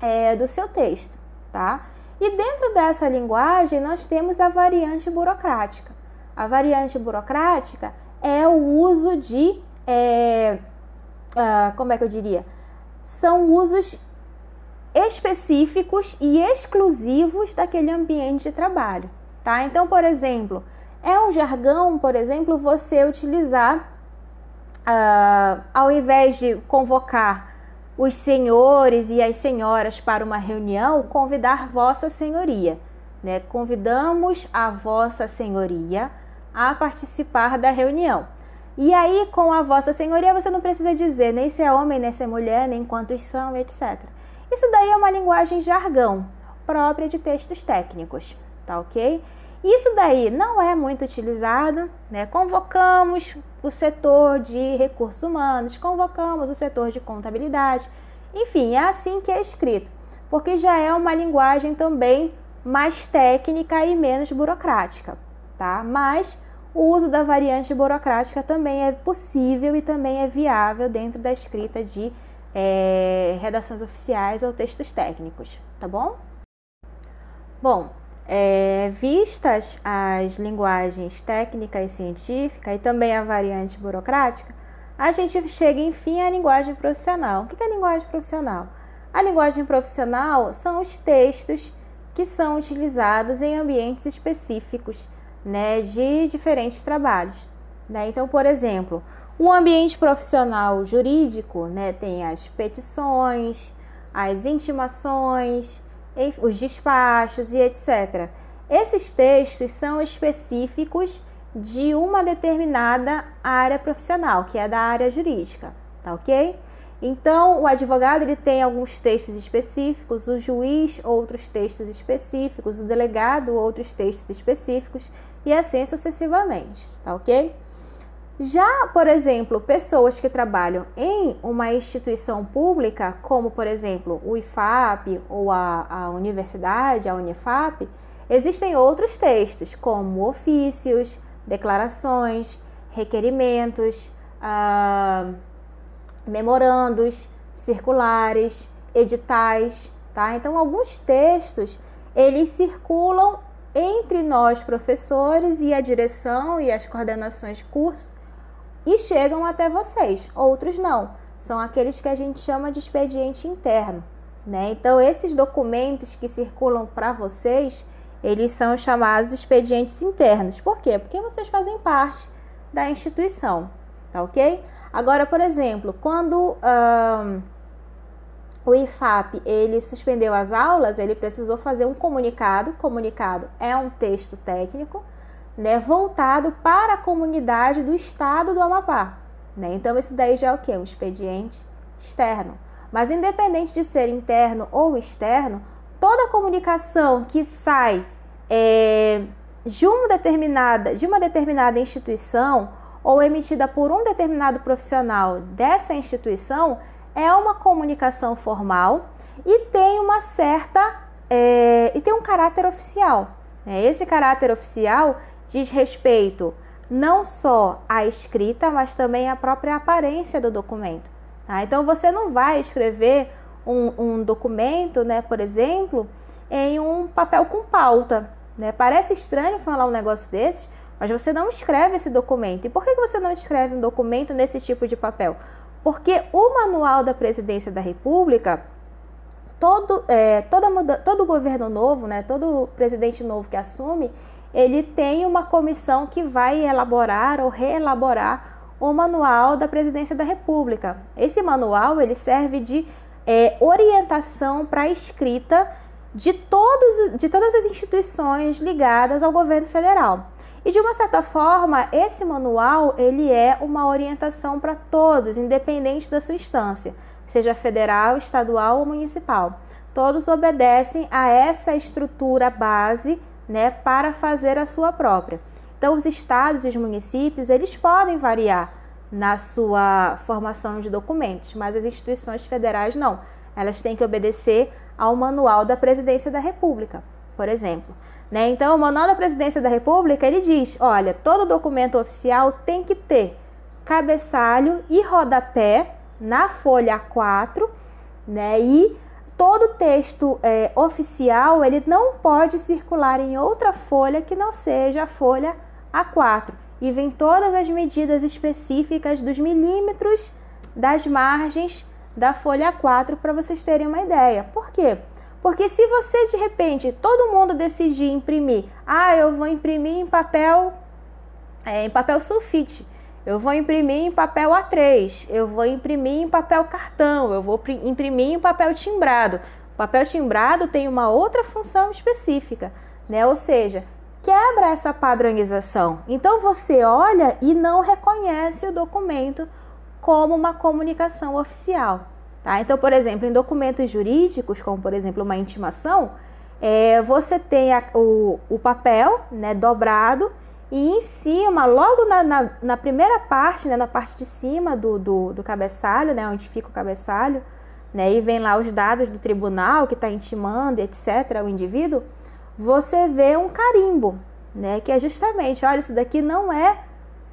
Speaker 1: é, do seu texto, tá? E dentro dessa linguagem nós temos a variante burocrática. A variante burocrática é o uso de, é, uh, como é que eu diria? São usos específicos e exclusivos daquele ambiente de trabalho, tá? Então, por exemplo, é um jargão, por exemplo, você utilizar, uh, ao invés de convocar os senhores e as senhoras para uma reunião, convidar Vossa Senhoria. Né? Convidamos a Vossa Senhoria a participar da reunião. E aí, com a Vossa Senhoria, você não precisa dizer nem se é homem, nem se é mulher, nem quantos são, etc. Isso daí é uma linguagem jargão, própria de textos técnicos, tá ok? Isso daí não é muito utilizado, né? Convocamos o setor de recursos humanos, convocamos o setor de contabilidade. Enfim, é assim que é escrito, porque já é uma linguagem também mais técnica e menos burocrática, tá? Mas o uso da variante burocrática também é possível e também é viável dentro da escrita de é, redações oficiais ou textos técnicos, tá bom? Bom, é, vistas as linguagens técnica e científica e também a variante burocrática, a gente chega enfim à linguagem profissional. O que é a linguagem profissional? A linguagem profissional são os textos que são utilizados em ambientes específicos né, de diferentes trabalhos. Né? Então, por exemplo, o ambiente profissional jurídico né, tem as petições, as intimações, os despachos e etc. Esses textos são específicos de uma determinada área profissional, que é da área jurídica, tá ok? Então, o advogado ele tem alguns textos específicos, o juiz outros textos específicos, o delegado outros textos específicos e assim sucessivamente, tá ok? Já, por exemplo, pessoas que trabalham em uma instituição pública, como por exemplo o IFAP ou a, a universidade, a Unifap, existem outros textos, como ofícios, declarações, requerimentos, ah, memorandos, circulares, editais, tá? Então, alguns textos eles circulam entre nós professores e a direção e as coordenações de curso e chegam até vocês. Outros não, são aqueles que a gente chama de expediente interno, né? Então, esses documentos que circulam para vocês, eles são chamados expedientes internos. Por quê? Porque vocês fazem parte da instituição, tá ok? Agora, por exemplo, quando um, o IFAP ele suspendeu as aulas, ele precisou fazer um comunicado. Comunicado é um texto técnico, né, voltado para a comunidade do estado do Amapá. Né? Então, isso daí já é o que? Um expediente externo. Mas, independente de ser interno ou externo, toda comunicação que sai é, de, uma determinada, de uma determinada instituição ou emitida por um determinado profissional dessa instituição é uma comunicação formal e tem uma certa é, e tem um caráter oficial. Né? Esse caráter oficial diz respeito não só à escrita, mas também à própria aparência do documento. Tá? Então você não vai escrever um, um documento, né, por exemplo, em um papel com pauta. Né? Parece estranho falar um negócio desses, mas você não escreve esse documento. E por que você não escreve um documento nesse tipo de papel? Porque o manual da presidência da República, todo, é, toda, todo governo novo, né, todo presidente novo que assume, ele tem uma comissão que vai elaborar ou reelaborar o manual da presidência da República. Esse manual ele serve de é, orientação para a escrita de, todos, de todas as instituições ligadas ao governo federal. E de uma certa forma, esse manual ele é uma orientação para todos, independente da sua instância, seja federal, estadual ou municipal. Todos obedecem a essa estrutura base, né, para fazer a sua própria. Então, os estados e os municípios eles podem variar na sua formação de documentos, mas as instituições federais não. Elas têm que obedecer ao manual da Presidência da República, por exemplo. Né? Então, o Manual da Presidência da República ele diz: olha, todo documento oficial tem que ter cabeçalho e rodapé na folha A4, né? E todo texto é, oficial ele não pode circular em outra folha que não seja a folha A4. E vem todas as medidas específicas dos milímetros das margens da folha A4 para vocês terem uma ideia. Por quê? Porque se você de repente todo mundo decidir imprimir, ah, eu vou imprimir em papel, é, em papel sulfite, eu vou imprimir em papel A3, eu vou imprimir em papel cartão, eu vou imprimir em papel timbrado. O papel timbrado tem uma outra função específica, né? Ou seja, quebra essa padronização. Então você olha e não reconhece o documento como uma comunicação oficial. Tá? Então, por exemplo, em documentos jurídicos, como por exemplo uma intimação, é, você tem a, o, o papel né, dobrado e em cima, logo na, na, na, primeira parte, né, na parte de cima do, do, do cabeçalho, né, onde fica o cabeçalho, né, e vem lá os dados do tribunal que está intimando, etc., o indivíduo, você vê um carimbo, né, que é justamente, olha, isso daqui não é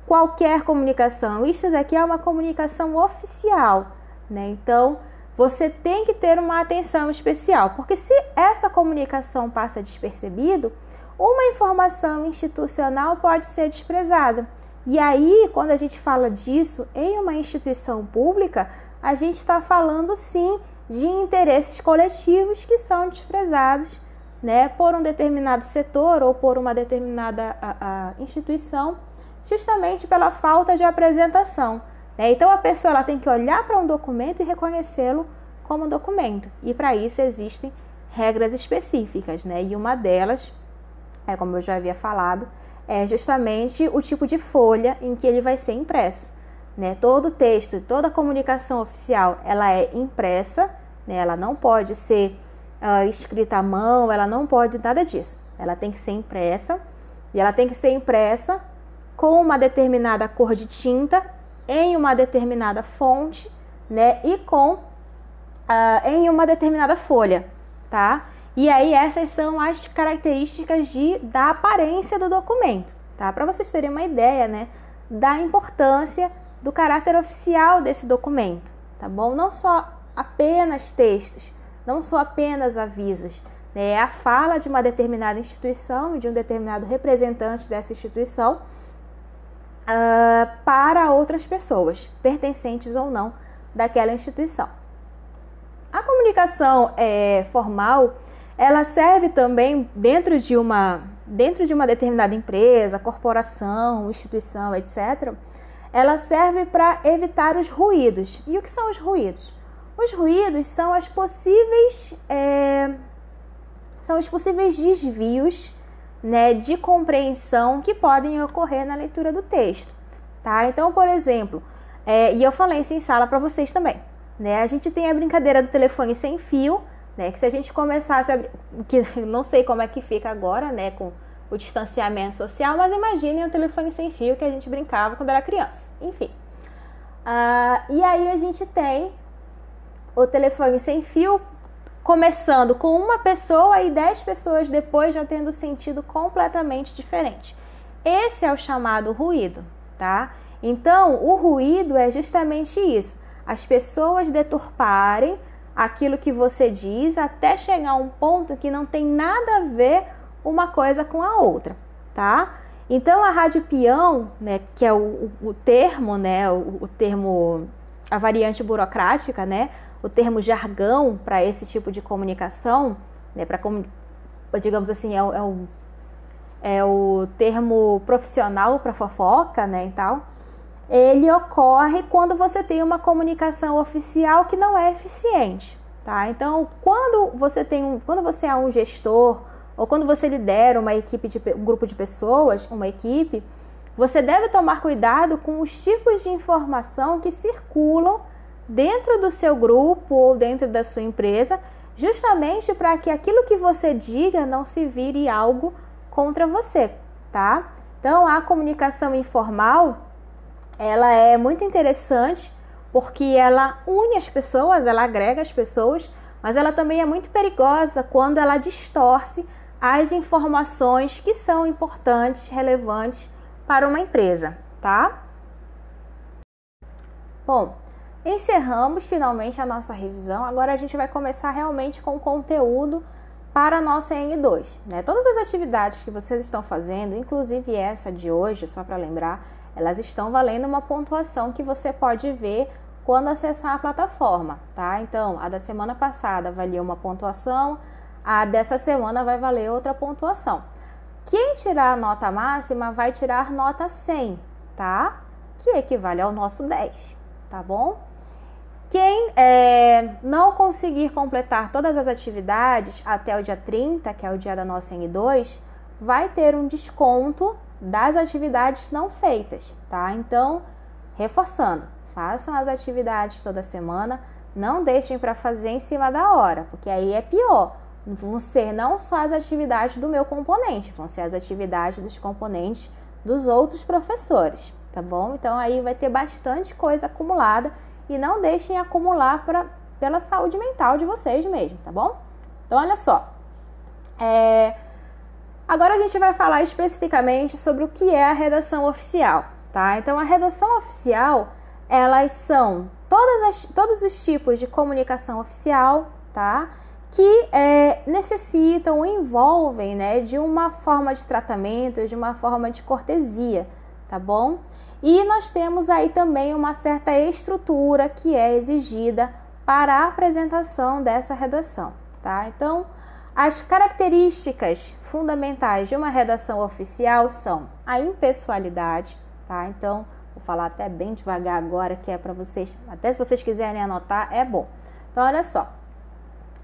Speaker 1: qualquer comunicação, isso daqui é uma comunicação oficial. Né? Então, você tem que ter uma atenção especial, porque se essa comunicação passa despercebido, uma informação institucional pode ser desprezada. E aí, quando a gente fala disso em uma instituição pública, a gente está falando sim de interesses coletivos que são desprezados né, por um determinado setor ou por uma determinada a, a instituição, justamente pela falta de apresentação. Né? Então a pessoa ela tem que olhar para um documento e reconhecê-lo como documento. E para isso existem regras específicas, né? E uma delas, é como eu já havia falado, é justamente o tipo de folha em que ele vai ser impresso. né? Todo texto, toda comunicação oficial, ela é impressa, né? Ela não pode ser uh, escrita à mão, ela não pode nada disso. Ela tem que ser impressa e ela tem que ser impressa com uma determinada cor de tinta em uma determinada fonte, né? E com uh, em uma determinada folha, tá? E aí essas são as características de, da aparência do documento, tá? Para vocês terem uma ideia, né, da importância do caráter oficial desse documento, tá bom? Não só apenas textos, não são apenas avisos, né? É a fala de uma determinada instituição, de um determinado representante dessa instituição uh, para outras pessoas, pertencentes ou não daquela instituição. A comunicação é, formal, ela serve também dentro de uma dentro de uma determinada empresa, corporação, instituição, etc. Ela serve para evitar os ruídos. E o que são os ruídos? Os ruídos são as possíveis é, são os possíveis desvios né, de compreensão que podem ocorrer na leitura do texto. Tá? Então, por exemplo, é, e eu falei isso em sala para vocês também. Né? A gente tem a brincadeira do telefone sem fio, né? Que se a gente começasse a, que [LAUGHS] não sei como é que fica agora, né, com o distanciamento social, mas imaginem o telefone sem fio que a gente brincava quando era criança. Enfim. Uh, e aí a gente tem o telefone sem fio começando com uma pessoa e dez pessoas depois já tendo sentido completamente diferente. Esse é o chamado ruído, tá? Então, o ruído é justamente isso as pessoas deturparem aquilo que você diz até chegar a um ponto que não tem nada a ver uma coisa com a outra, tá? Então a rádio peão, né, que é o, o termo, né, o, o, termo, a variante burocrática, né, o termo jargão para esse tipo de comunicação, né, para digamos assim é, é, o, é o termo profissional para fofoca, né, e tal ele ocorre quando você tem uma comunicação oficial que não é eficiente, tá? Então, quando você tem um, quando você é um gestor ou quando você lidera uma equipe de um grupo de pessoas, uma equipe, você deve tomar cuidado com os tipos de informação que circulam dentro do seu grupo ou dentro da sua empresa, justamente para que aquilo que você diga não se vire algo contra você, tá? Então, a comunicação informal ela é muito interessante porque ela une as pessoas, ela agrega as pessoas, mas ela também é muito perigosa quando ela distorce as informações que são importantes, relevantes para uma empresa, tá? Bom, encerramos finalmente a nossa revisão. Agora a gente vai começar realmente com o conteúdo para a nossa N2. Né? Todas as atividades que vocês estão fazendo, inclusive essa de hoje, só para lembrar, elas estão valendo uma pontuação que você pode ver quando acessar a plataforma, tá? Então, a da semana passada valia uma pontuação, a dessa semana vai valer outra pontuação. Quem tirar a nota máxima vai tirar nota 100, tá? Que equivale ao nosso 10, tá bom? Quem é, não conseguir completar todas as atividades até o dia 30, que é o dia da nossa N2, vai ter um desconto das atividades não feitas, tá? Então, reforçando, façam as atividades toda semana, não deixem para fazer em cima da hora, porque aí é pior. Vão ser não só as atividades do meu componente, vão ser as atividades dos componentes dos outros professores, tá bom? Então aí vai ter bastante coisa acumulada e não deixem acumular pra, pela saúde mental de vocês mesmo, tá bom? Então olha só, é, Agora a gente vai falar especificamente sobre o que é a redação oficial, tá? Então a redação oficial, elas são todas as, todos os tipos de comunicação oficial, tá? Que é, necessitam, envolvem, né, de uma forma de tratamento, de uma forma de cortesia, tá bom? E nós temos aí também uma certa estrutura que é exigida para a apresentação dessa redação, tá? Então, as características fundamentais de uma redação oficial são a impessoalidade, tá? Então, vou falar até bem devagar agora, que é para vocês, até se vocês quiserem anotar, é bom. Então, olha só.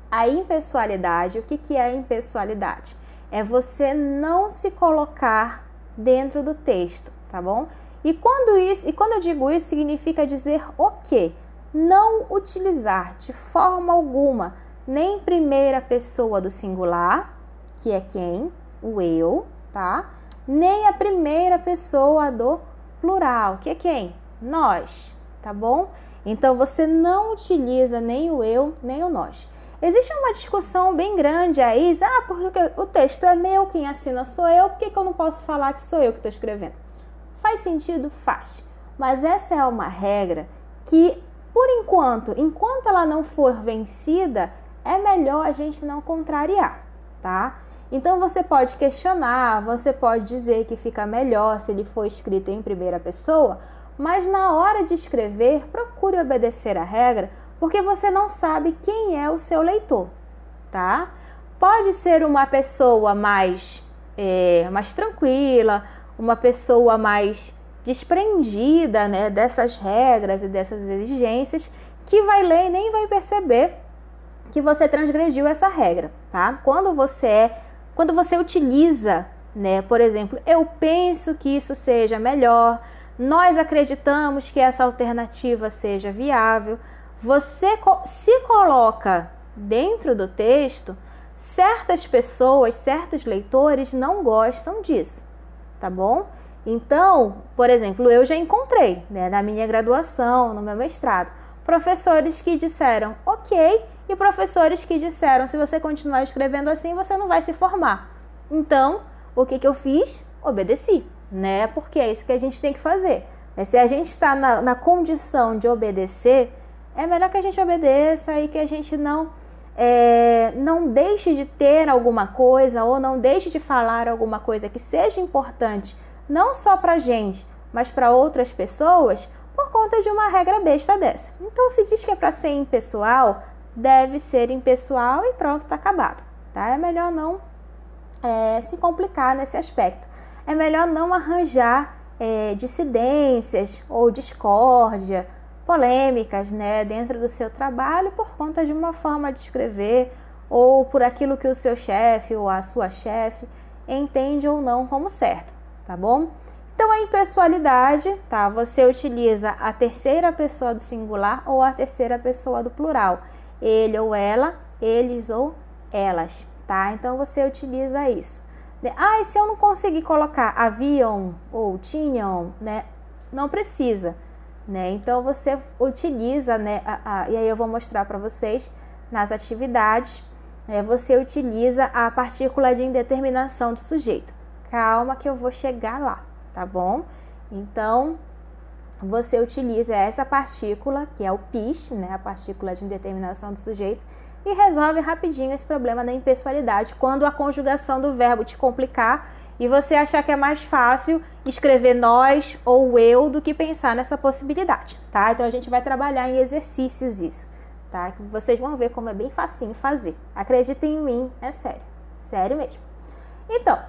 Speaker 1: A impessoalidade, o que, que é a impessoalidade? É você não se colocar dentro do texto, tá bom? E quando, isso, e quando eu digo isso, significa dizer o quê? Não utilizar de forma alguma nem primeira pessoa do singular, que é quem? O eu, tá? Nem a primeira pessoa do plural, que é quem? Nós, tá bom? Então você não utiliza nem o eu, nem o nós. Existe uma discussão bem grande aí, ah, porque o texto é meu, quem assina sou eu, por que, que eu não posso falar que sou eu que estou escrevendo? Faz sentido? Faz. Mas essa é uma regra que, por enquanto, enquanto ela não for vencida, é melhor a gente não contrariar, tá? Então você pode questionar, você pode dizer que fica melhor se ele for escrito em primeira pessoa, mas na hora de escrever, procure obedecer a regra, porque você não sabe quem é o seu leitor, tá? Pode ser uma pessoa mais, é, mais tranquila, uma pessoa mais desprendida né, dessas regras e dessas exigências, que vai ler e nem vai perceber que você transgrediu essa regra, tá? Quando você é, quando você utiliza, né, por exemplo, eu penso que isso seja melhor, nós acreditamos que essa alternativa seja viável. Você se coloca dentro do texto, certas pessoas, certos leitores não gostam disso, tá bom? Então, por exemplo, eu já encontrei, né, na minha graduação, no meu mestrado, professores que disseram ok e professores que disseram se você continuar escrevendo assim, você não vai se formar. Então, o que, que eu fiz? Obedeci né? Porque é isso que a gente tem que fazer. Né? Se a gente está na, na condição de obedecer, é melhor que a gente obedeça e que a gente não é, não deixe de ter alguma coisa ou não deixe de falar alguma coisa que seja importante, não só para gente, mas para outras pessoas, por conta de uma regra besta dessa. Então, se diz que é para ser impessoal, deve ser impessoal e pronto, está acabado. Tá? É melhor não é, se complicar nesse aspecto é melhor não arranjar é, dissidências ou discórdia, polêmicas né, dentro do seu trabalho por conta de uma forma de escrever ou por aquilo que o seu chefe ou a sua chefe entende ou não como certo, tá bom? Então a impessoalidade, tá? Você utiliza a terceira pessoa do singular ou a terceira pessoa do plural. Ele ou ela, eles ou elas, tá? Então você utiliza isso. Ah, e se eu não conseguir colocar haviam ou tinham, né? Não precisa, né? Então você utiliza, né? A, a, e aí eu vou mostrar para vocês nas atividades. Né, você utiliza a partícula de indeterminação do sujeito. Calma que eu vou chegar lá, tá bom? Então você utiliza essa partícula, que é o PIS, né? A partícula de indeterminação do sujeito e resolve rapidinho esse problema da impessoalidade quando a conjugação do verbo te complicar e você achar que é mais fácil escrever nós ou eu do que pensar nessa possibilidade, tá? Então a gente vai trabalhar em exercícios isso, tá? Vocês vão ver como é bem facinho fazer. Acreditem em mim, é sério. Sério mesmo. Então,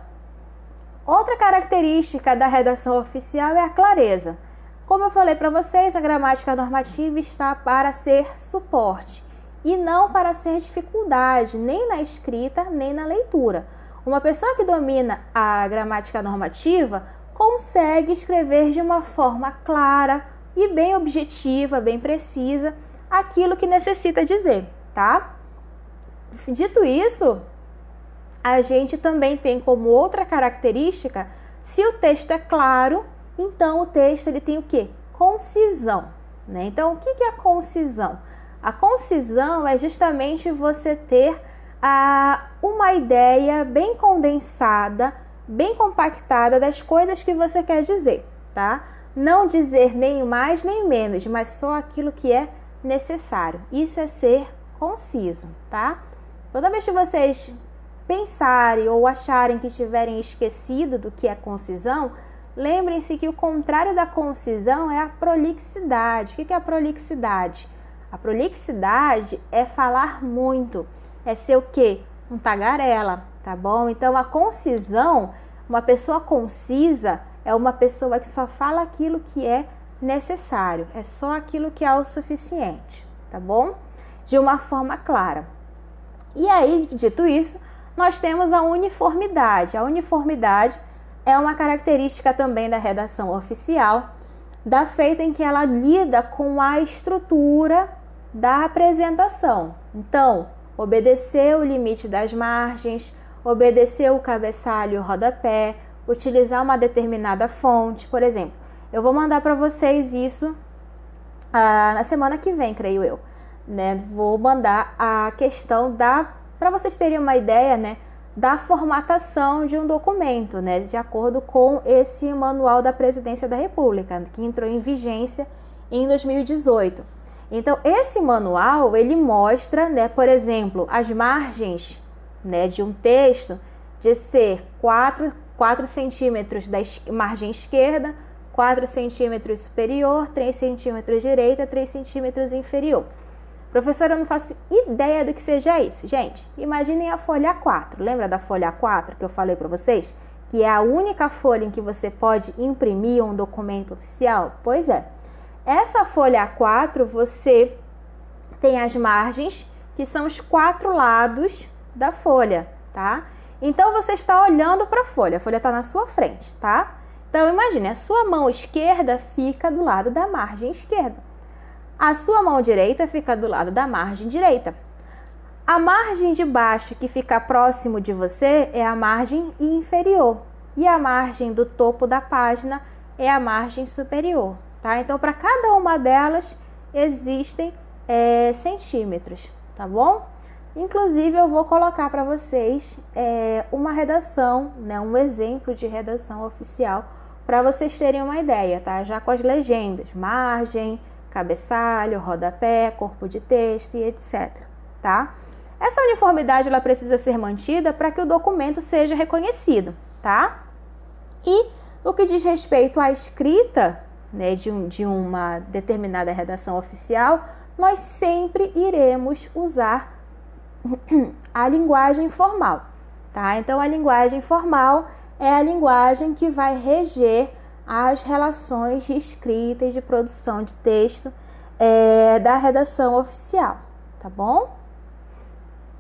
Speaker 1: outra característica da redação oficial é a clareza. Como eu falei para vocês, a gramática normativa está para ser suporte e não para ser dificuldade, nem na escrita, nem na leitura. Uma pessoa que domina a gramática normativa consegue escrever de uma forma clara e bem objetiva, bem precisa, aquilo que necessita dizer, tá? Dito isso, a gente também tem como outra característica, se o texto é claro, então o texto ele tem o que? Concisão, né? Então, o que é concisão? A concisão é justamente você ter a, uma ideia bem condensada, bem compactada das coisas que você quer dizer, tá? Não dizer nem mais nem menos, mas só aquilo que é necessário. Isso é ser conciso, tá? Toda vez que vocês pensarem ou acharem que estiverem esquecido do que é concisão, lembrem-se que o contrário da concisão é a prolixidade. O que é a prolixidade? A prolixidade é falar muito, é ser o quê? Um tagarela, tá bom? Então a concisão, uma pessoa concisa é uma pessoa que só fala aquilo que é necessário, é só aquilo que é o suficiente, tá bom? De uma forma clara. E aí, dito isso, nós temos a uniformidade. A uniformidade é uma característica também da redação oficial, da feita em que ela lida com a estrutura da apresentação. Então, obedecer o limite das margens, obedecer o cabeçalho e o rodapé, utilizar uma determinada fonte, por exemplo. Eu vou mandar para vocês isso ah, na semana que vem, creio eu. Né? Vou mandar a questão da, para vocês terem uma ideia, né, da formatação de um documento, né, de acordo com esse manual da Presidência da República, que entrou em vigência em 2018. Então, esse manual ele mostra, né, por exemplo, as margens né, de um texto de ser 4, 4 centímetros da margem esquerda, 4 centímetros superior, 3 centímetros direita, 3 centímetros inferior. Professora, eu não faço ideia do que seja isso. Gente, imaginem a folha 4. Lembra da folha 4 que eu falei para vocês? Que é a única folha em que você pode imprimir um documento oficial? Pois é. Essa folha 4 você tem as margens, que são os quatro lados da folha, tá? Então você está olhando para a folha, a folha está na sua frente, tá? Então imagine, a sua mão esquerda fica do lado da margem esquerda. A sua mão direita fica do lado da margem direita. A margem de baixo que fica próximo de você é a margem inferior e a margem do topo da página é a margem superior, tá? Então, para cada uma delas existem é, centímetros, tá bom? Inclusive, eu vou colocar para vocês é, uma redação, né, um exemplo de redação oficial para vocês terem uma ideia, tá? Já com as legendas, margem, cabeçalho, rodapé, corpo de texto e etc. Tá? Essa uniformidade ela precisa ser mantida para que o documento seja reconhecido, tá? E no que diz respeito à escrita né, de, um, de uma determinada redação oficial, nós sempre iremos usar [CLEARS THROAT] a linguagem formal, tá? Então a linguagem formal é a linguagem que vai reger as relações de escrita e de produção de texto é, da redação oficial, tá bom?